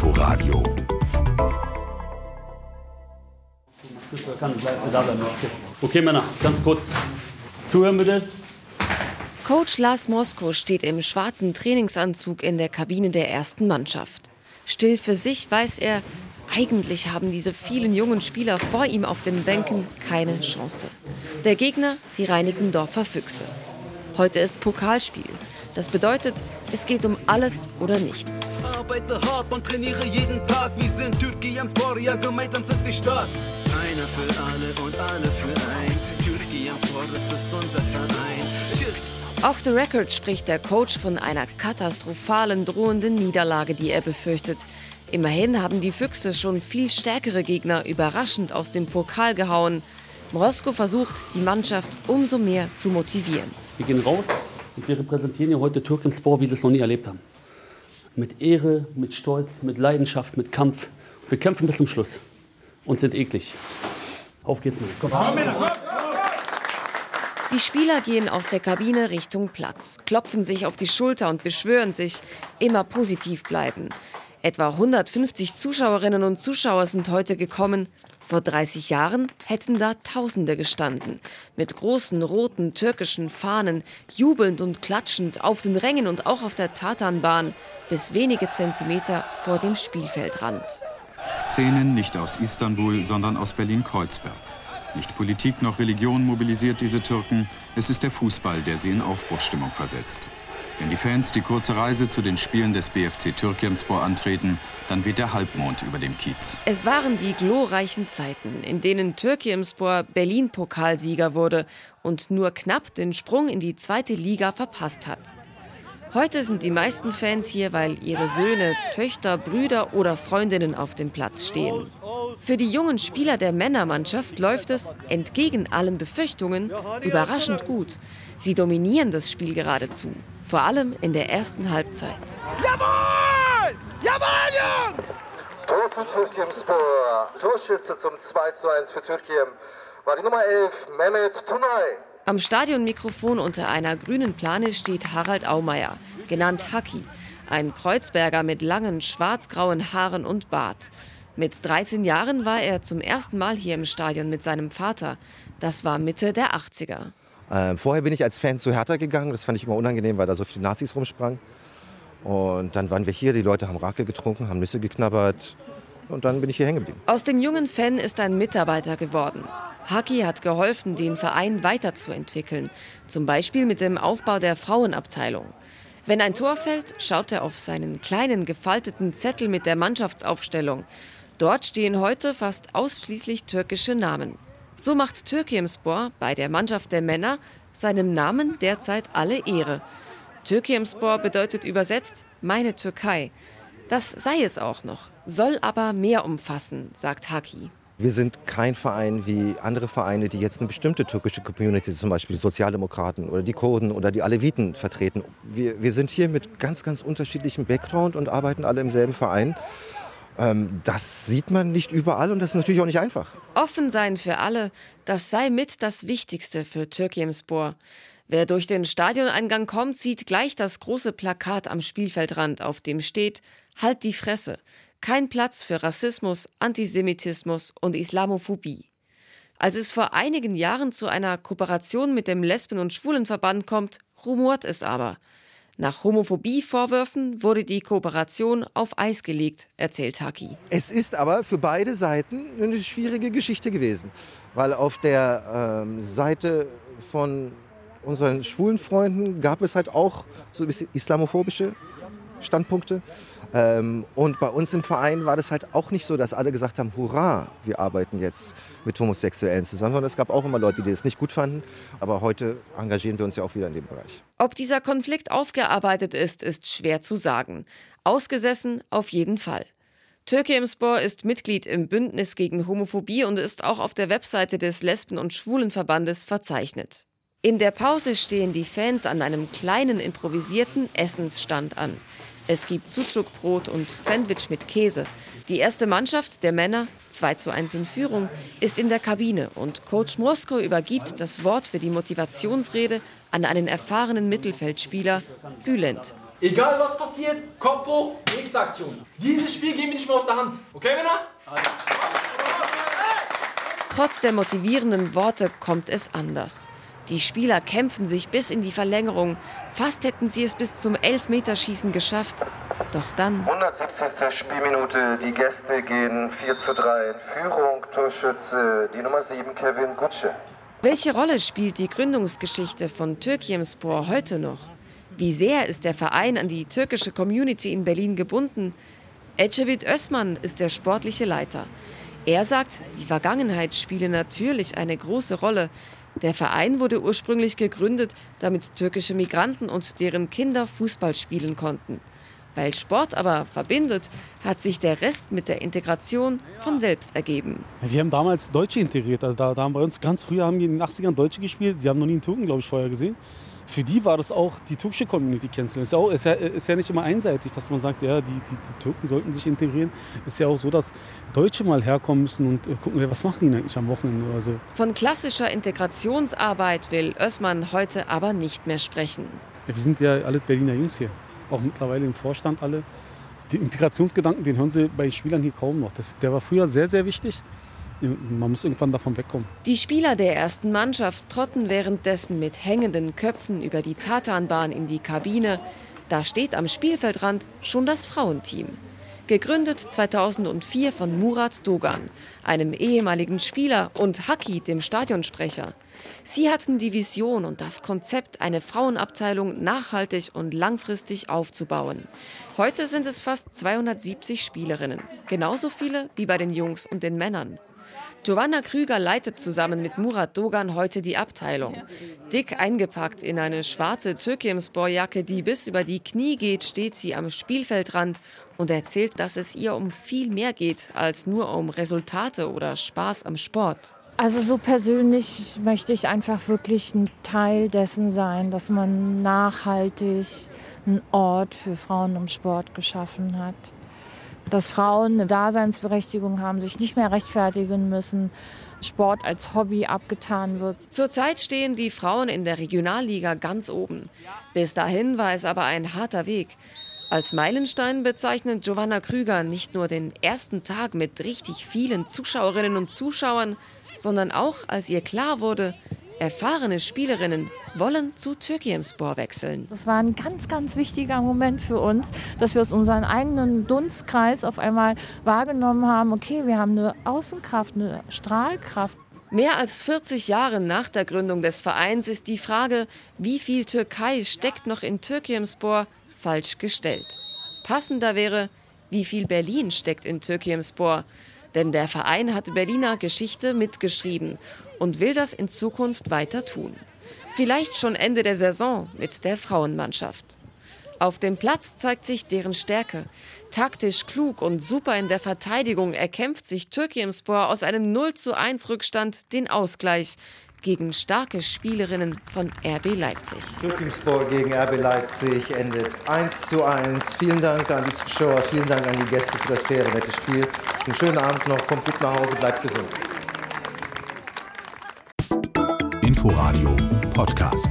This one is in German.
Inforadio. Okay, Männer, ganz kurz. Zuhören bitte. Coach Lars Mosko steht im schwarzen Trainingsanzug in der Kabine der ersten Mannschaft. Still für sich weiß er, eigentlich haben diese vielen jungen Spieler vor ihm auf den Bänken keine Chance. Der Gegner, die Reinickendorfer Füchse. Heute ist Pokalspiel. Das bedeutet, es geht um alles oder nichts. Arbeite hart und trainiere jeden Tag. Wir sind Türkei am Sport, ja gemeinsam sind wir stark. Einer für alle und alle für ein. Türkei am Sport, das ist unser Verein. Shit. Off the record spricht der Coach von einer katastrophalen drohenden Niederlage, die er befürchtet. Immerhin haben die Füchse schon viel stärkere Gegner überraschend aus dem Pokal gehauen. Morosko versucht, die Mannschaft umso mehr zu motivieren. Wir gehen raus und wir repräsentieren hier heute Türkenspor, wie sie es noch nie erlebt haben. Mit Ehre, mit Stolz, mit Leidenschaft, mit Kampf. Wir kämpfen bis zum Schluss und sind eklig. Auf geht's, Mann. Komm. Die Spieler gehen aus der Kabine Richtung Platz, klopfen sich auf die Schulter und beschwören sich, immer positiv bleiben. Etwa 150 Zuschauerinnen und Zuschauer sind heute gekommen. Vor 30 Jahren hätten da Tausende gestanden. Mit großen roten türkischen Fahnen, jubelnd und klatschend auf den Rängen und auch auf der Tatanbahn, bis wenige Zentimeter vor dem Spielfeldrand. Szenen nicht aus Istanbul, sondern aus Berlin-Kreuzberg. Nicht Politik noch Religion mobilisiert diese Türken, es ist der Fußball, der sie in Aufbruchsstimmung versetzt. Wenn die Fans die kurze Reise zu den Spielen des BFC Türkiemspor antreten, dann weht der Halbmond über dem Kiez. Es waren die glorreichen Zeiten, in denen Türkiemspor Berlin-Pokalsieger wurde und nur knapp den Sprung in die zweite Liga verpasst hat. Heute sind die meisten Fans hier, weil ihre Söhne, Töchter, Brüder oder Freundinnen auf dem Platz stehen. Für die jungen Spieler der Männermannschaft läuft es, entgegen allen Befürchtungen, überraschend gut. Sie dominieren das Spiel geradezu, vor allem in der ersten Halbzeit. Jawohl! Jawohl, Jungs! Tor für Türkimspor. Torschütze zum 2 zu 1 für Türkiem war die Nummer 11, Mehmet Tunay. Am Stadionmikrofon unter einer grünen Plane steht Harald Aumeier, genannt Haki, ein Kreuzberger mit langen schwarz-grauen Haaren und Bart. Mit 13 Jahren war er zum ersten Mal hier im Stadion mit seinem Vater. Das war Mitte der 80er. Äh, vorher bin ich als Fan zu Hertha gegangen. Das fand ich immer unangenehm, weil da so viele Nazis rumsprangen. Und dann waren wir hier, die Leute haben Rake getrunken, haben Nüsse geknabbert. Und dann bin ich hier hängen geblieben. Aus dem jungen Fan ist ein Mitarbeiter geworden. Haki hat geholfen, den Verein weiterzuentwickeln. Zum Beispiel mit dem Aufbau der Frauenabteilung. Wenn ein Tor fällt, schaut er auf seinen kleinen gefalteten Zettel mit der Mannschaftsaufstellung. Dort stehen heute fast ausschließlich türkische Namen. So macht Türkimspor bei der Mannschaft der Männer seinem Namen derzeit alle Ehre. Türkimspor bedeutet übersetzt meine Türkei. Das sei es auch noch, soll aber mehr umfassen, sagt Haki. Wir sind kein Verein wie andere Vereine, die jetzt eine bestimmte türkische Community, zum Beispiel die Sozialdemokraten oder die Kurden oder die Aleviten vertreten. Wir, wir sind hier mit ganz, ganz unterschiedlichem Background und arbeiten alle im selben Verein. Ähm, das sieht man nicht überall und das ist natürlich auch nicht einfach. Offen sein für alle, das sei mit das Wichtigste für Türkimspor. Wer durch den Stadioneingang kommt, sieht gleich das große Plakat am Spielfeldrand, auf dem steht Halt die Fresse. Kein Platz für Rassismus, Antisemitismus und Islamophobie. Als es vor einigen Jahren zu einer Kooperation mit dem Lesben- und Schwulenverband kommt, rumort es aber. Nach Homophobie-Vorwürfen wurde die Kooperation auf Eis gelegt, erzählt Haki. Es ist aber für beide Seiten eine schwierige Geschichte gewesen, weil auf der ähm, Seite von unseren schwulen Freunden gab es halt auch so islamophobische Standpunkte. Ähm, und bei uns im Verein war das halt auch nicht so, dass alle gesagt haben, hurra, wir arbeiten jetzt mit Homosexuellen zusammen, sondern es gab auch immer Leute, die das nicht gut fanden. Aber heute engagieren wir uns ja auch wieder in dem Bereich. Ob dieser Konflikt aufgearbeitet ist, ist schwer zu sagen. Ausgesessen auf jeden Fall. Türkimspor ist Mitglied im Bündnis gegen Homophobie und ist auch auf der Webseite des Lesben- und Schwulenverbandes verzeichnet. In der Pause stehen die Fans an einem kleinen improvisierten Essensstand an. Es gibt Sucukbrot und Sandwich mit Käse. Die erste Mannschaft der Männer, 2 zu 1 in Führung, ist in der Kabine und Coach Mosko übergibt das Wort für die Motivationsrede an einen erfahrenen Mittelfeldspieler, Bülent. Egal was passiert, Kopf hoch, nächste Aktion. Dieses Spiel gehen wir nicht mehr aus der Hand. Okay, Männer? Trotz der motivierenden Worte kommt es anders. Die Spieler kämpfen sich bis in die Verlängerung. Fast hätten sie es bis zum Elfmeterschießen geschafft. Doch dann. 170. Spielminute. Die Gäste gehen 4 zu 3 in Führung. Torschütze die Nummer 7, Kevin Gutsche. Welche Rolle spielt die Gründungsgeschichte von Türkiemspor heute noch? Wie sehr ist der Verein an die türkische Community in Berlin gebunden? Ecevit Özman ist der sportliche Leiter. Er sagt, die Vergangenheit spiele natürlich eine große Rolle. Der Verein wurde ursprünglich gegründet, damit türkische Migranten und deren Kinder Fußball spielen konnten. Weil Sport aber verbindet, hat sich der Rest mit der Integration von selbst ergeben. Wir haben damals Deutsche integriert. Also da, da haben bei uns ganz früher haben die in den 80ern Deutsche gespielt. Sie haben noch nie einen Türken, glaube ich, vorher gesehen für die war das auch die türkische Community kennenzulernen. Ist ja, auch, ist, ja, ist ja nicht immer einseitig, dass man sagt, ja, die, die, die Türken sollten sich integrieren. Ist ja auch so, dass Deutsche mal herkommen müssen und äh, gucken, was machen die eigentlich am Wochenende oder so. Von klassischer Integrationsarbeit will Össmann heute aber nicht mehr sprechen. Ja, wir sind ja alle Berliner Jungs hier, auch mittlerweile im Vorstand alle. Den Integrationsgedanken, den hören Sie bei Spielern hier kaum noch. Das, der war früher sehr, sehr wichtig man muss irgendwann davon wegkommen. Die Spieler der ersten Mannschaft trotten währenddessen mit hängenden Köpfen über die Tatanbahn in die Kabine. Da steht am Spielfeldrand schon das Frauenteam. Gegründet 2004 von Murat Dogan, einem ehemaligen Spieler, und Haki, dem Stadionsprecher. Sie hatten die Vision und das Konzept, eine Frauenabteilung nachhaltig und langfristig aufzubauen. Heute sind es fast 270 Spielerinnen, genauso viele wie bei den Jungs und den Männern. Giovanna Krüger leitet zusammen mit Murat Dogan heute die Abteilung. Dick eingepackt in eine schwarze Türkimsporjacke, die bis über die Knie geht, steht sie am Spielfeldrand und erzählt, dass es ihr um viel mehr geht als nur um Resultate oder Spaß am Sport. Also so persönlich möchte ich einfach wirklich ein Teil dessen sein, dass man nachhaltig einen Ort für Frauen im Sport geschaffen hat dass Frauen eine Daseinsberechtigung haben, sich nicht mehr rechtfertigen müssen, Sport als Hobby abgetan wird. Zurzeit stehen die Frauen in der Regionalliga ganz oben. Bis dahin war es aber ein harter Weg. Als Meilenstein bezeichnet Giovanna Krüger nicht nur den ersten Tag mit richtig vielen Zuschauerinnen und Zuschauern, sondern auch als ihr klar wurde, Erfahrene Spielerinnen wollen zu Türkiemspor wechseln. Das war ein ganz, ganz wichtiger Moment für uns, dass wir aus unserem eigenen Dunstkreis auf einmal wahrgenommen haben, okay, wir haben eine Außenkraft, eine Strahlkraft. Mehr als 40 Jahre nach der Gründung des Vereins ist die Frage, wie viel Türkei steckt noch in Türkiemspor, falsch gestellt. Passender wäre, wie viel Berlin steckt in Türkiemspor. Denn der Verein hat Berliner Geschichte mitgeschrieben und will das in Zukunft weiter tun. Vielleicht schon Ende der Saison mit der Frauenmannschaft. Auf dem Platz zeigt sich deren Stärke. Taktisch klug und super in der Verteidigung erkämpft sich Türkimspor aus einem 0 zu 1 Rückstand den Ausgleich gegen starke Spielerinnen von RB Leipzig. Türkimspor gegen RB Leipzig endet 1 zu 1. Vielen Dank an die Zuschauer, vielen Dank an die Gäste für das faire, nette Spiel. Einen schönen Abend noch, kommt gut nach Hause, bleibt gesund. Inforadio Podcast.